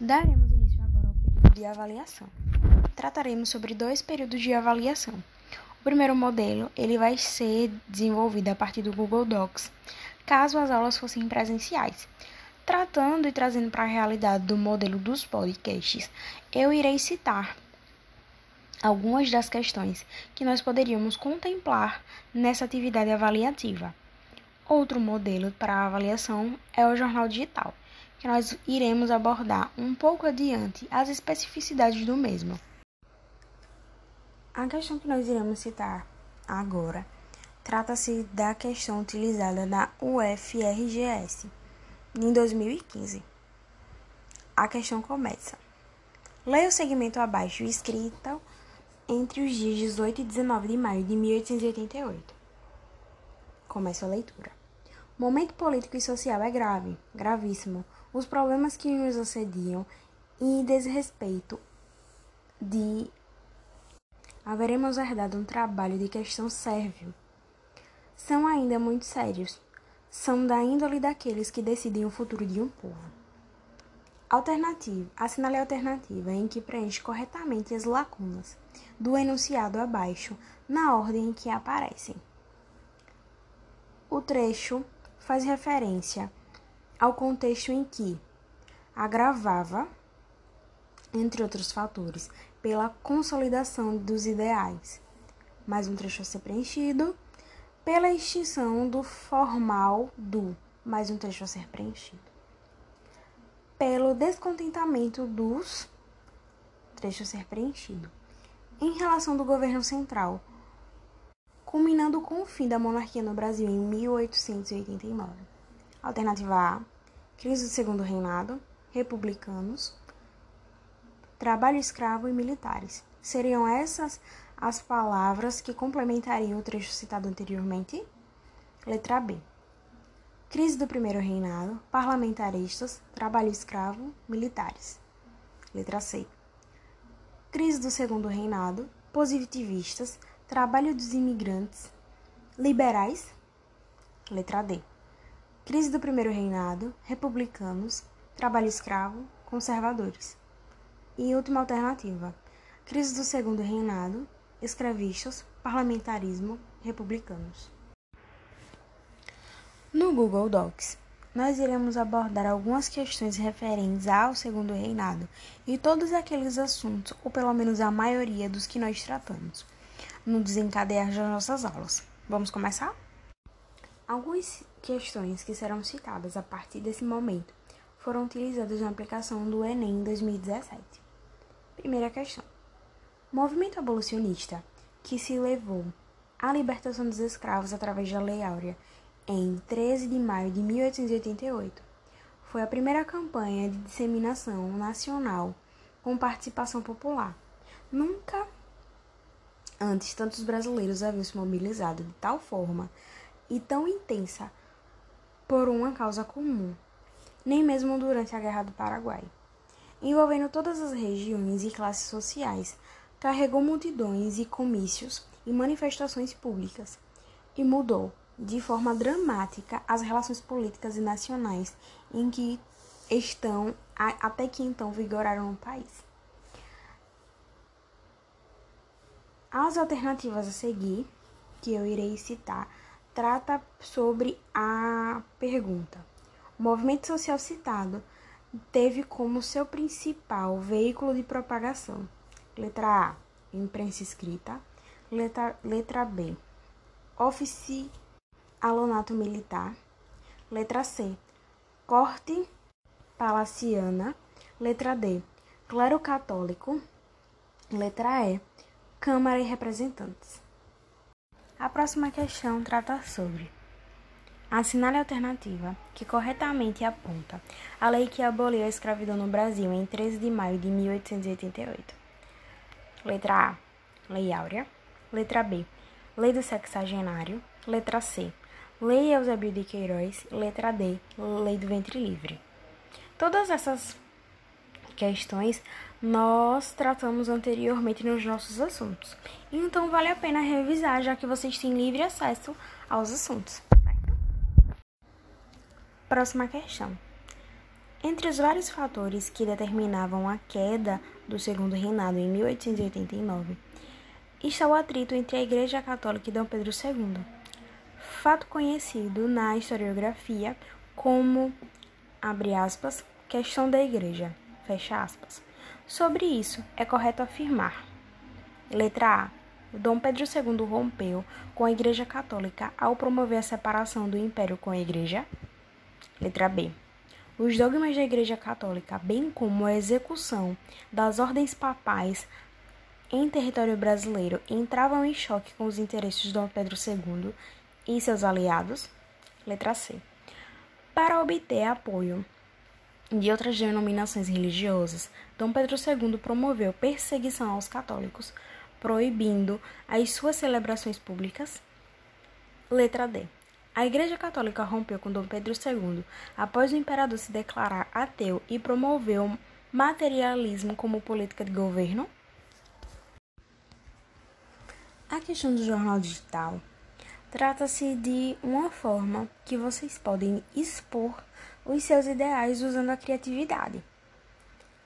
Daremos início agora ao período de avaliação. Trataremos sobre dois períodos de avaliação. O primeiro modelo, ele vai ser desenvolvido a partir do Google Docs, caso as aulas fossem presenciais. Tratando e trazendo para a realidade do modelo dos podcasts, eu irei citar algumas das questões que nós poderíamos contemplar nessa atividade avaliativa. Outro modelo para avaliação é o jornal digital que nós iremos abordar um pouco adiante as especificidades do mesmo. A questão que nós iremos citar agora trata-se da questão utilizada na UFRGS em 2015. A questão começa. Leia o segmento abaixo escrito entre os dias 18 e 19 de maio de 1888. Começa a leitura. Momento político e social é grave, gravíssimo, os problemas que nos assediam e desrespeito de haveremos herdado um trabalho de questão sérvio. São ainda muito sérios. São da índole daqueles que decidem o futuro de um povo. Alternativa. Assinale a alternativa em que preenche corretamente as lacunas do enunciado abaixo na ordem em que aparecem. O trecho faz referência ao contexto em que agravava, entre outros fatores, pela consolidação dos ideais. Mais um trecho a ser preenchido. Pela extinção do formal do. Mais um trecho a ser preenchido. Pelo descontentamento dos. Trecho a ser preenchido. Em relação do governo central, culminando com o fim da monarquia no Brasil em 1889. Alternativa A: crise do segundo reinado, republicanos, trabalho escravo e militares. Seriam essas as palavras que complementariam o trecho citado anteriormente? Letra B. Crise do primeiro reinado, parlamentaristas, trabalho escravo, militares. Letra C. Crise do segundo reinado, positivistas, trabalho dos imigrantes, liberais. Letra D. Crise do Primeiro Reinado, republicanos, trabalho escravo, conservadores. E última alternativa: crise do Segundo Reinado, escravistas, parlamentarismo, republicanos. No Google Docs, nós iremos abordar algumas questões referentes ao Segundo Reinado e todos aqueles assuntos, ou pelo menos a maioria dos que nós tratamos, no desencadear das nossas aulas. Vamos começar? Algumas questões que serão citadas a partir desse momento foram utilizadas na aplicação do Enem 2017. Primeira questão: Movimento abolicionista que se levou à libertação dos escravos através da Lei Áurea em 13 de maio de 1888 foi a primeira campanha de disseminação nacional com participação popular. Nunca antes tantos brasileiros haviam se mobilizado de tal forma e tão intensa por uma causa comum, nem mesmo durante a Guerra do Paraguai. Envolvendo todas as regiões e classes sociais, carregou multidões e comícios e manifestações públicas e mudou de forma dramática as relações políticas e nacionais em que estão até que então vigoraram no país. As alternativas a seguir, que eu irei citar, trata sobre a pergunta. O movimento social citado teve como seu principal veículo de propagação. Letra A, imprensa escrita. Letra, letra B, oficialonato militar. Letra C, corte palaciana. Letra D, clero católico. Letra E, Câmara e Representantes. A próxima questão trata sobre assinale a alternativa que corretamente aponta a lei que aboliu a escravidão no Brasil em 13 de maio de 1888. Letra A. Lei Áurea. Letra B. Lei do Sexagenário. Letra C. Lei Eusébio de Queiroz. Letra D. Lei do Ventre Livre. Todas essas questões nós tratamos anteriormente nos nossos assuntos. Então vale a pena revisar, já que vocês têm livre acesso aos assuntos. Próxima questão. Entre os vários fatores que determinavam a queda do Segundo Reinado em 1889, está o atrito entre a Igreja Católica e Dom Pedro II, fato conhecido na historiografia como, abre aspas, questão da Igreja, fecha aspas. Sobre isso, é correto afirmar. Letra A. Dom Pedro II rompeu com a Igreja Católica ao promover a separação do Império com a Igreja. Letra B. Os dogmas da Igreja Católica, bem como a execução das ordens papais em território brasileiro, entravam em choque com os interesses de Dom Pedro II e seus aliados. Letra C. Para obter apoio de outras denominações religiosas, Dom Pedro II promoveu perseguição aos católicos, proibindo as suas celebrações públicas? Letra D. A Igreja Católica rompeu com Dom Pedro II após o imperador se declarar ateu e promoveu materialismo como política de governo? A questão do jornal digital trata-se de uma forma que vocês podem expor os seus ideais usando a criatividade.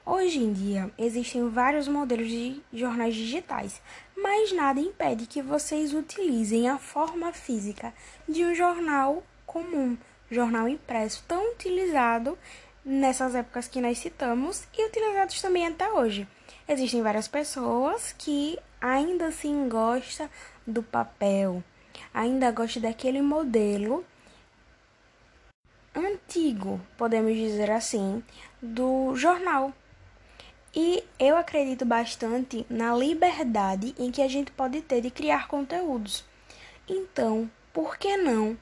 Hoje em dia, existem vários modelos de jornais digitais, mas nada impede que vocês utilizem a forma física de um jornal comum, jornal impresso, tão utilizado nessas épocas que nós citamos e utilizados também até hoje. Existem várias pessoas que ainda assim gostam do papel, ainda gostam daquele modelo antigo, podemos dizer assim, do jornal e eu acredito bastante na liberdade em que a gente pode ter de criar conteúdos. Então, por que não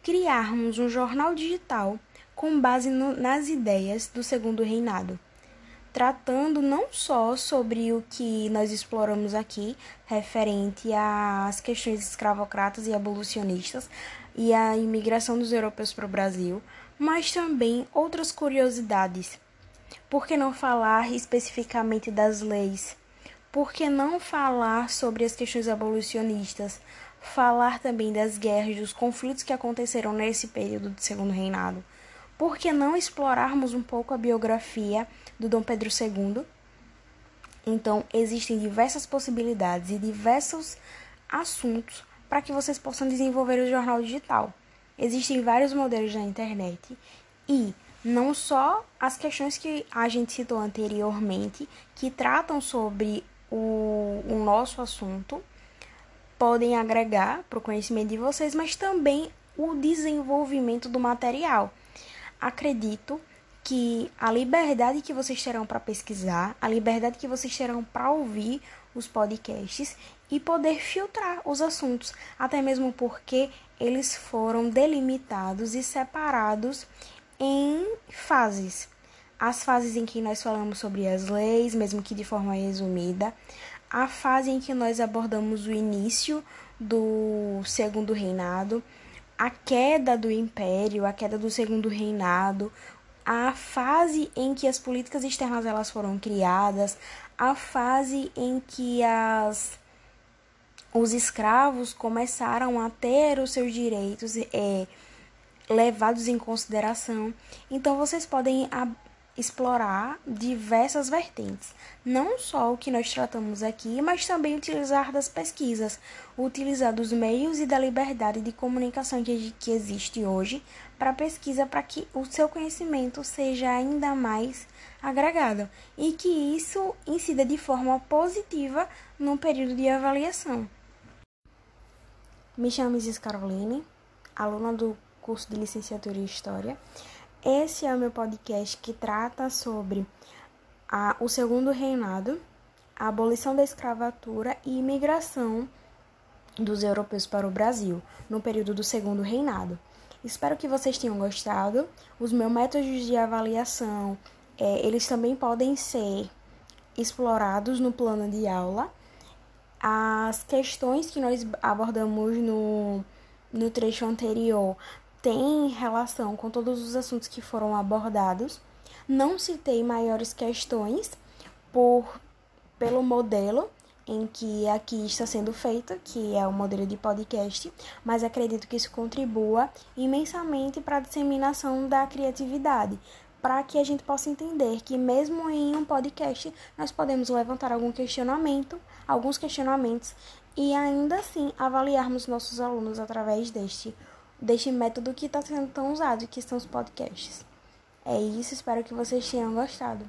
criarmos um jornal digital com base no, nas ideias do segundo reinado? Tratando não só sobre o que nós exploramos aqui, referente às questões escravocratas e abolicionistas e à imigração dos europeus para o Brasil, mas também outras curiosidades por que não falar especificamente das leis? Por que não falar sobre as questões abolicionistas? Falar também das guerras, dos conflitos que aconteceram nesse período do Segundo Reinado? Por que não explorarmos um pouco a biografia do Dom Pedro II? Então, existem diversas possibilidades e diversos assuntos para que vocês possam desenvolver o jornal digital. Existem vários modelos na internet e não só as questões que a gente citou anteriormente, que tratam sobre o, o nosso assunto, podem agregar para o conhecimento de vocês, mas também o desenvolvimento do material. Acredito que a liberdade que vocês terão para pesquisar, a liberdade que vocês terão para ouvir os podcasts e poder filtrar os assuntos, até mesmo porque eles foram delimitados e separados em fases. As fases em que nós falamos sobre as leis, mesmo que de forma resumida, a fase em que nós abordamos o início do segundo reinado, a queda do império, a queda do segundo reinado, a fase em que as políticas externas elas foram criadas, a fase em que as os escravos começaram a ter os seus direitos é, levados em consideração. Então vocês podem explorar diversas vertentes, não só o que nós tratamos aqui, mas também utilizar das pesquisas, utilizar dos meios e da liberdade de comunicação que, que existe hoje para pesquisa, para que o seu conhecimento seja ainda mais agregado e que isso incida de forma positiva no período de avaliação. Me chamo Isis Caroline, aluna do curso de licenciatura em História. Esse é o meu podcast que trata sobre a, o segundo reinado, a abolição da escravatura e imigração dos europeus para o Brasil no período do segundo reinado. Espero que vocês tenham gostado. Os meus métodos de avaliação, é, eles também podem ser explorados no plano de aula. As questões que nós abordamos no, no trecho anterior tem relação com todos os assuntos que foram abordados. Não citei maiores questões por pelo modelo em que aqui está sendo feito, que é o modelo de podcast, mas acredito que isso contribua imensamente para a disseminação da criatividade, para que a gente possa entender que mesmo em um podcast nós podemos levantar algum questionamento, alguns questionamentos e ainda assim avaliarmos nossos alunos através deste deste método que está sendo tão usado, que são os podcasts. É isso, espero que vocês tenham gostado.